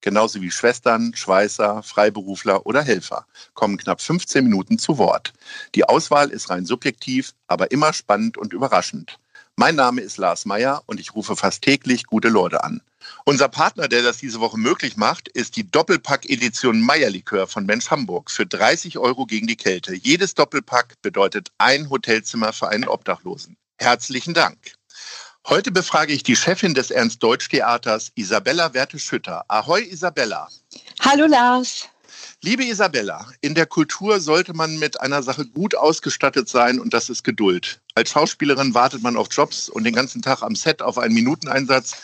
genauso wie Schwestern, Schweißer, Freiberufler oder Helfer, kommen knapp 15 Minuten zu Wort. Die Auswahl ist rein subjektiv, aber immer spannend und überraschend. Mein Name ist Lars Meyer und ich rufe fast täglich gute Leute an. Unser Partner, der das diese Woche möglich macht, ist die Doppelpack-Edition Meierlikör von Mensch Hamburg für 30 Euro gegen die Kälte. Jedes Doppelpack bedeutet ein Hotelzimmer für einen Obdachlosen. Herzlichen Dank. Heute befrage ich die Chefin des Ernst-Deutsch-Theaters, Isabella Werte-Schütter. Ahoi, Isabella. Hallo, Lars. Liebe Isabella, in der Kultur sollte man mit einer Sache gut ausgestattet sein und das ist Geduld. Als Schauspielerin wartet man auf Jobs und den ganzen Tag am Set auf einen Minuteneinsatz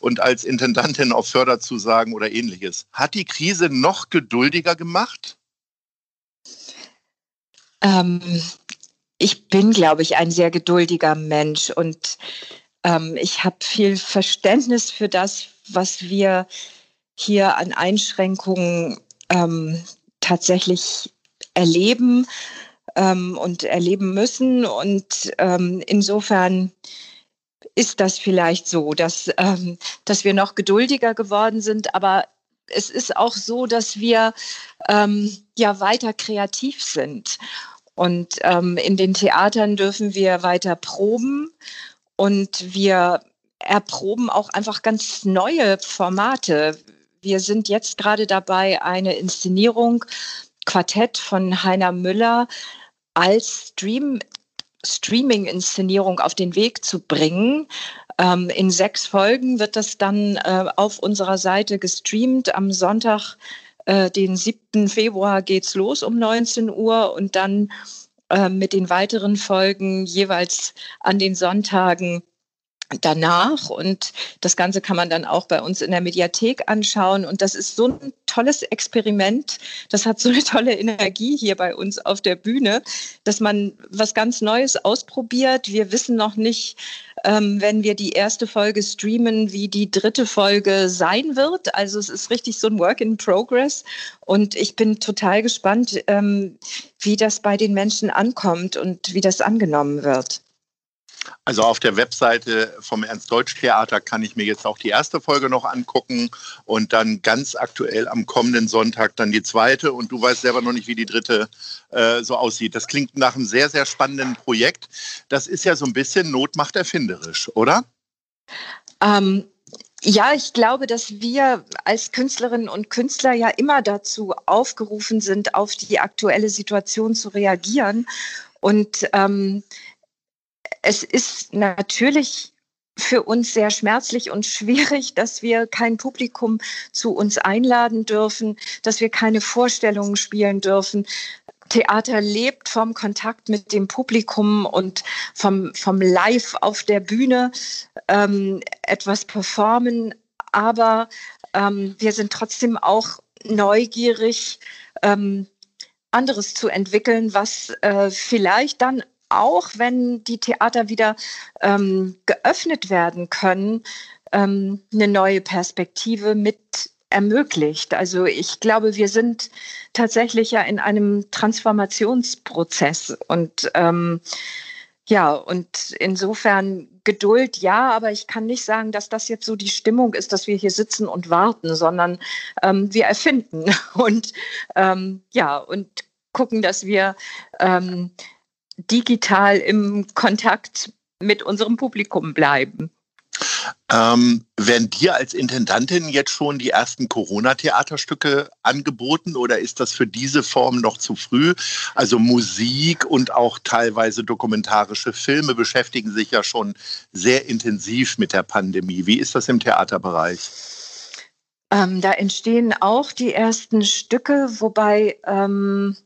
und als Intendantin auf Förderzusagen oder ähnliches. Hat die Krise noch geduldiger gemacht? Ähm, ich bin, glaube ich, ein sehr geduldiger Mensch und ähm, ich habe viel Verständnis für das, was wir hier an Einschränkungen ähm, tatsächlich erleben ähm, und erleben müssen. Und ähm, insofern ist das vielleicht so, dass, ähm, dass wir noch geduldiger geworden sind, aber es ist auch so, dass wir ähm, ja weiter kreativ sind. Und ähm, in den Theatern dürfen wir weiter proben und wir erproben auch einfach ganz neue Formate. Wir sind jetzt gerade dabei, eine Inszenierung, Quartett von Heiner Müller als Stream, Streaming-Inszenierung auf den Weg zu bringen. Ähm, in sechs Folgen wird das dann äh, auf unserer Seite gestreamt. Am Sonntag, äh, den 7. Februar, geht's los um 19 Uhr und dann äh, mit den weiteren Folgen jeweils an den Sonntagen danach. Und das Ganze kann man dann auch bei uns in der Mediathek anschauen. Und das ist so ein tolles Experiment. Das hat so eine tolle Energie hier bei uns auf der Bühne, dass man was ganz Neues ausprobiert. Wir wissen noch nicht, ähm, wenn wir die erste Folge streamen, wie die dritte Folge sein wird. Also es ist richtig so ein Work in Progress. Und ich bin total gespannt, ähm, wie das bei den Menschen ankommt und wie das angenommen wird. Also auf der Webseite vom Ernst-Deutsch-Theater kann ich mir jetzt auch die erste Folge noch angucken und dann ganz aktuell am kommenden Sonntag dann die zweite. Und du weißt selber noch nicht, wie die dritte äh, so aussieht. Das klingt nach einem sehr, sehr spannenden Projekt. Das ist ja so ein bisschen Not erfinderisch, oder? Ähm, ja, ich glaube, dass wir als Künstlerinnen und Künstler ja immer dazu aufgerufen sind, auf die aktuelle Situation zu reagieren. Und ähm, es ist natürlich für uns sehr schmerzlich und schwierig, dass wir kein Publikum zu uns einladen dürfen, dass wir keine Vorstellungen spielen dürfen. Theater lebt vom Kontakt mit dem Publikum und vom, vom Live auf der Bühne ähm, etwas performen. Aber ähm, wir sind trotzdem auch neugierig, ähm, anderes zu entwickeln, was äh, vielleicht dann auch wenn die Theater wieder ähm, geöffnet werden können, ähm, eine neue Perspektive mit ermöglicht. Also ich glaube, wir sind tatsächlich ja in einem Transformationsprozess und ähm, ja, und insofern Geduld, ja, aber ich kann nicht sagen, dass das jetzt so die Stimmung ist, dass wir hier sitzen und warten, sondern ähm, wir erfinden und ähm, ja, und gucken, dass wir ähm, digital im Kontakt mit unserem Publikum bleiben. Ähm, werden dir als Intendantin jetzt schon die ersten Corona-Theaterstücke angeboten oder ist das für diese Form noch zu früh? Also Musik und auch teilweise dokumentarische Filme beschäftigen sich ja schon sehr intensiv mit der Pandemie. Wie ist das im Theaterbereich? Ähm, da entstehen auch die ersten Stücke, wobei ähm,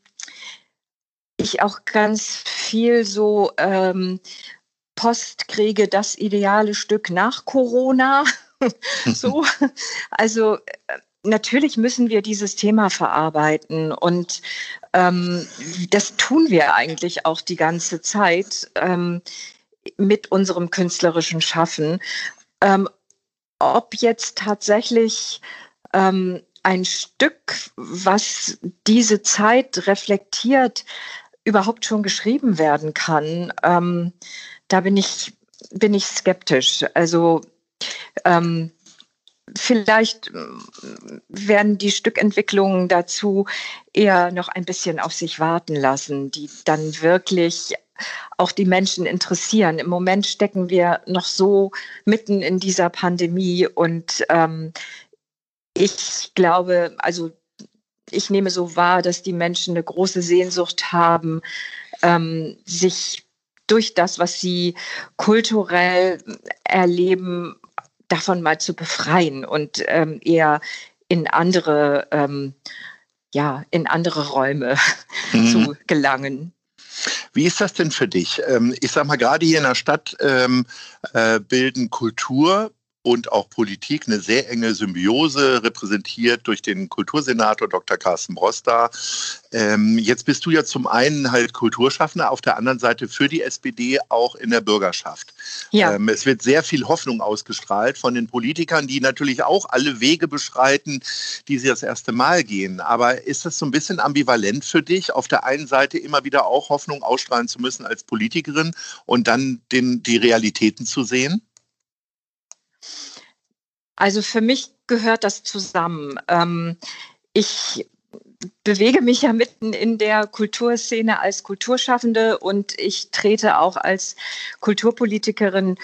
ich auch ganz viel so ähm, Post kriege, das ideale Stück nach Corona. so, also äh, natürlich müssen wir dieses Thema verarbeiten und Ähm, das tun wir eigentlich auch die ganze Zeit ähm, mit unserem künstlerischen Schaffen. Ähm, ob jetzt tatsächlich ähm, ein Stück, was diese Zeit reflektiert, überhaupt schon geschrieben werden kann, ähm, da bin ich, bin ich skeptisch. Also ähm, vielleicht werden die Stückentwicklungen dazu eher noch ein bisschen auf sich warten lassen, die dann wirklich auch die Menschen interessieren. Im Moment stecken wir noch so mitten in dieser Pandemie und ähm, ich glaube, also ich nehme so wahr, dass die Menschen eine große Sehnsucht haben, ähm, sich durch das, was sie kulturell erleben, davon mal zu befreien und ähm, eher in andere, ähm, ja, in andere Räume mhm. zu gelangen. Wie ist das denn für dich? Ähm, ich sag mal, gerade hier in der Stadt ähm, äh, bilden Kultur und auch Politik eine sehr enge Symbiose, repräsentiert durch den Kultursenator Dr. Carsten Broster. Ähm, jetzt bist du ja zum einen halt Kulturschaffender, auf der anderen Seite für die SPD auch in der Bürgerschaft. Ja. Ähm, es wird sehr viel Hoffnung ausgestrahlt von den Politikern, die natürlich auch alle Wege beschreiten, die sie das erste Mal gehen. Aber ist das so ein bisschen ambivalent für dich, auf der einen Seite immer wieder auch Hoffnung ausstrahlen zu müssen als Politikerin und dann den, die Realitäten zu sehen? Also für mich gehört das zusammen. Ähm, ich bewege mich ja mitten in der Kulturszene als Kulturschaffende und ich trete auch als Kulturpolitikerin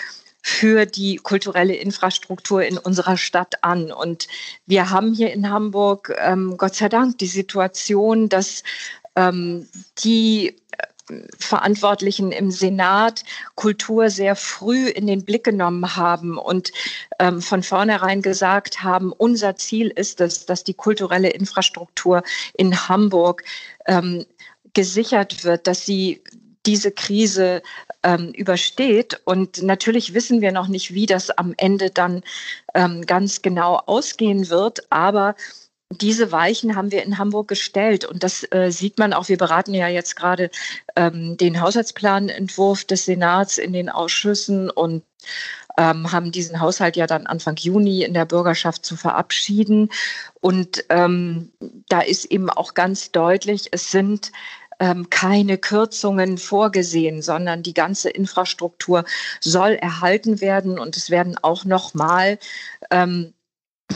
für die kulturelle Infrastruktur in unserer Stadt an. Und wir haben hier in Hamburg ähm, Gott sei Dank die Situation, dass ähm, die Verantwortlichen im Senat Kultur sehr früh in den Blick genommen haben und ähm, von vornherein gesagt haben, unser Ziel ist es, dass die kulturelle Infrastruktur in Hamburg ähm, gesichert wird, dass sie diese Krise ähm, übersteht. Und natürlich wissen wir noch nicht, wie das am Ende dann ähm, ganz genau ausgehen wird. Aber diese Weichen haben wir in Hamburg gestellt und das äh, sieht man auch. Wir beraten ja jetzt gerade ähm, den Haushaltsplanentwurf des Senats in den Ausschüssen und ähm, haben diesen Haushalt ja dann Anfang Juni in der Bürgerschaft zu verabschieden. Und ähm, da ist eben auch ganz deutlich, es sind ähm, keine Kürzungen vorgesehen, sondern die ganze Infrastruktur soll erhalten werden und es werden auch nochmal ähm,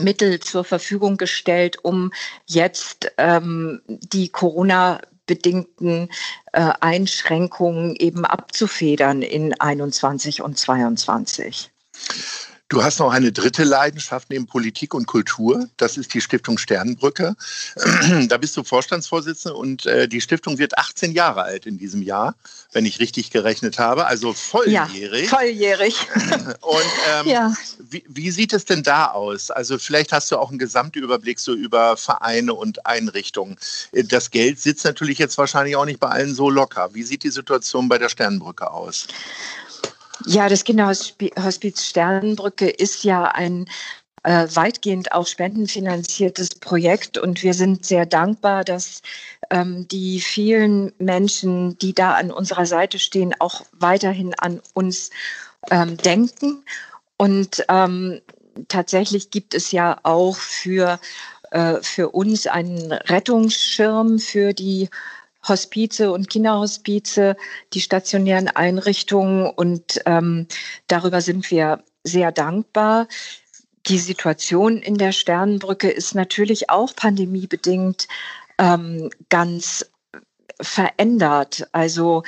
Mittel zur Verfügung gestellt, um jetzt ähm, die Corona bedingten äh, Einschränkungen eben abzufedern in 21 und 22. Du hast noch eine dritte Leidenschaft neben Politik und Kultur. Das ist die Stiftung Sternenbrücke. Da bist du Vorstandsvorsitzende und äh, die Stiftung wird 18 Jahre alt in diesem Jahr, wenn ich richtig gerechnet habe. Also volljährig. Ja, volljährig. Und ähm, ja. wie, wie, sieht es denn da aus? Also vielleicht hast du auch einen Gesamtüberblick so über Vereine und Einrichtungen. Das Geld sitzt natürlich jetzt wahrscheinlich auch nicht bei allen so locker. Wie sieht die Situation bei der Sternenbrücke aus? Ja, das Kinderhospiz Sternenbrücke ist ja ein äh, weitgehend auch spendenfinanziertes Projekt und wir sind sehr dankbar, dass ähm, die vielen Menschen, die da an unserer Seite stehen, auch weiterhin an uns ähm, denken. Und ähm, tatsächlich gibt es ja auch für, äh, für uns einen Rettungsschirm für die Hospize und Kinderhospize, die stationären Einrichtungen. Und ähm, darüber sind wir sehr dankbar. Die Situation in der Sternenbrücke ist natürlich auch pandemiebedingt ähm, ganz verändert. Also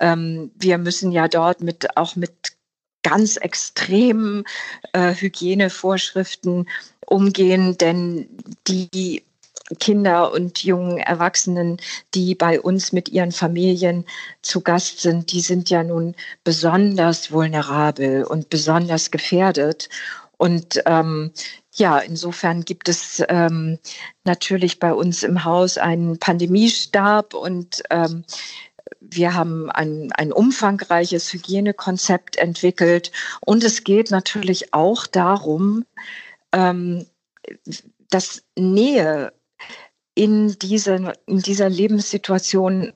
ähm, wir müssen ja dort mit auch mit ganz extremen äh, Hygienevorschriften umgehen, denn die Kinder und jungen Erwachsenen, die bei uns mit ihren Familien zu Gast sind, die sind ja nun besonders vulnerabel und besonders gefährdet. Und ähm, ja, insofern gibt es ähm, natürlich bei uns im Haus einen Pandemiestab und ähm, wir haben ein, ein umfangreiches Hygienekonzept entwickelt. Und es geht natürlich auch darum, ähm, dass Nähe in, diese, in dieser Lebenssituation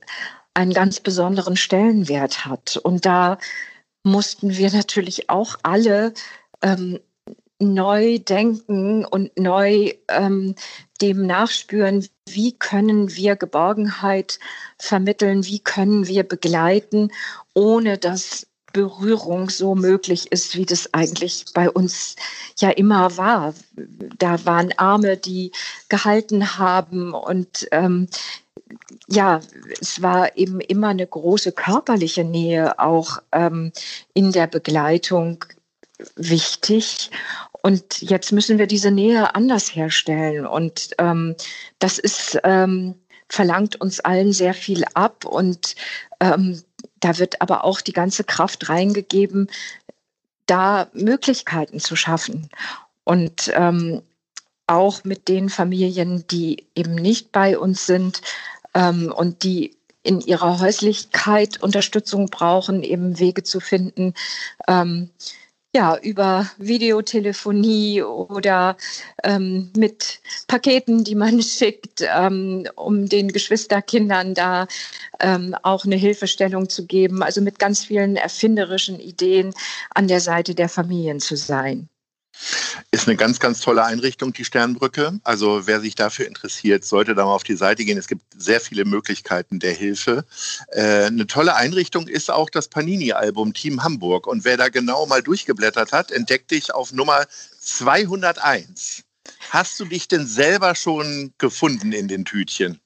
einen ganz besonderen Stellenwert hat. Und da mussten wir natürlich auch alle ähm, neu denken und neu ähm, dem nachspüren, wie können wir Geborgenheit vermitteln, wie können wir begleiten, ohne dass Berührung so möglich ist, wie das eigentlich bei uns ja immer war. Da waren Arme, die gehalten haben und ähm, ja, es war eben immer eine große körperliche Nähe auch ähm, in der Begleitung wichtig. Und jetzt müssen wir diese Nähe anders herstellen. Und ähm, das ist, ähm, verlangt uns allen sehr viel ab. Und ähm, da wird aber auch die ganze Kraft reingegeben, da Möglichkeiten zu schaffen. Und ähm, auch mit den Familien, die eben nicht bei uns sind ähm, und die in ihrer Häuslichkeit Unterstützung brauchen, eben Wege zu finden, ähm, ja, über Videotelefonie oder ähm, mit Paketen, die man schickt, ähm, um den Geschwisterkindern da ähm, auch eine Hilfestellung zu geben. Also mit ganz vielen erfinderischen Ideen an der Seite der Familien zu sein. Ist eine ganz, ganz tolle Einrichtung, die Sternbrücke. Also wer sich dafür interessiert, sollte da mal auf die Seite gehen. Es gibt sehr viele Möglichkeiten der Hilfe. Äh, eine tolle Einrichtung ist auch das Panini-Album Team Hamburg. Und wer da genau mal durchgeblättert hat, entdeckt dich auf Nummer 201. Hast du dich denn selber schon gefunden in den Tütchen?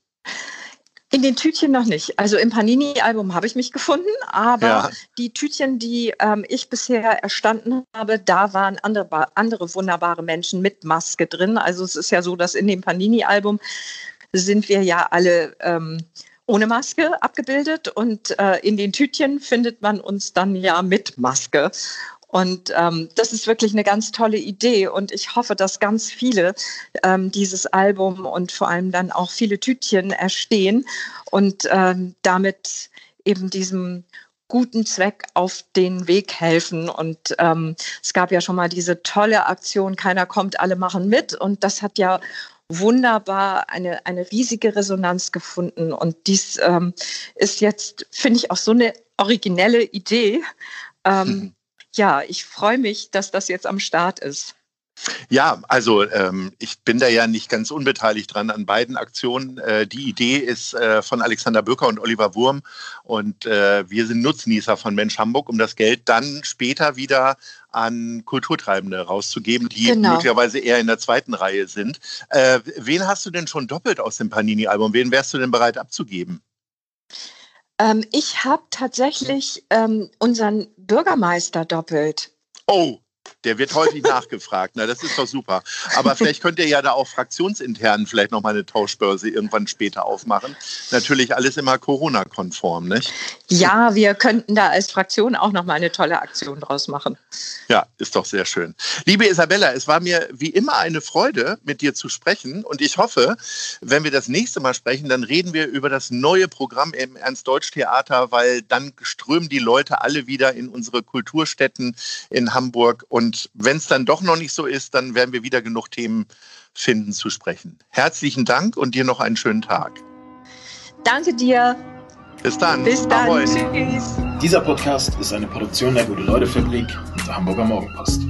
In den Tütchen noch nicht. Also im Panini-Album habe ich mich gefunden, aber ja. die Tütchen, die ähm, ich bisher erstanden habe, da waren andere, andere wunderbare Menschen mit Maske drin. Also es ist ja so, dass in dem Panini-Album sind wir ja alle ähm, ohne Maske abgebildet und äh, in den Tütchen findet man uns dann ja mit Maske. Und ähm, das ist wirklich eine ganz tolle Idee. Und ich hoffe, dass ganz viele ähm, dieses Album und vor allem dann auch viele Tütchen erstehen und ähm, damit eben diesem guten Zweck auf den Weg helfen. Und ähm, es gab ja schon mal diese tolle Aktion, keiner kommt, alle machen mit. Und das hat ja wunderbar eine, eine riesige Resonanz gefunden. Und dies ähm, ist jetzt, finde ich, auch so eine originelle Idee. Ähm, mhm ja, ich freue mich, dass das jetzt am Start ist. Ja, also ähm, ich bin da ja nicht ganz unbeteiligt dran an beiden Aktionen. Äh, die Idee ist äh, von Alexander Böcker und Oliver Wurm und äh, wir sind Nutznießer von Mensch Hamburg, um das Geld dann später wieder an Kulturtreibende rauszugeben, die genau. möglicherweise eher in der zweiten Reihe sind. Äh, wen hast du denn schon doppelt aus dem Panini-Album? Wen wärst du denn bereit abzugeben? Ähm, ich habe tatsächlich ähm, unseren Bürgermeister doppelt. Oh, der wird häufig nachgefragt. Na, das ist doch super. Aber vielleicht könnt ihr ja da auch fraktionsintern vielleicht nochmal eine Tauschbörse irgendwann später aufmachen. Natürlich alles immer Corona-konform, nicht? Ja, wir könnten da als Fraktion auch nochmal eine tolle Aktion draus machen. Ja, ist doch sehr schön. Liebe Isabella, es war mir wie immer eine Freude, mit dir zu sprechen. Und ich hoffe, wenn wir das nächste Mal sprechen, dann reden wir über das neue Programm im Ernst-Deutsch-Theater, weil dann strömen die Leute alle wieder in unsere Kulturstätten in Hamburg und wenn es dann doch noch nicht so ist, dann werden wir wieder genug Themen finden zu sprechen. Herzlichen Dank und dir noch einen schönen Tag. Danke dir. Bis dann. Bis dann. Ahoi. Tschüss. Dieser Podcast ist eine Produktion der Gute-Leute-Fabrik und der Hamburger Morgenpost.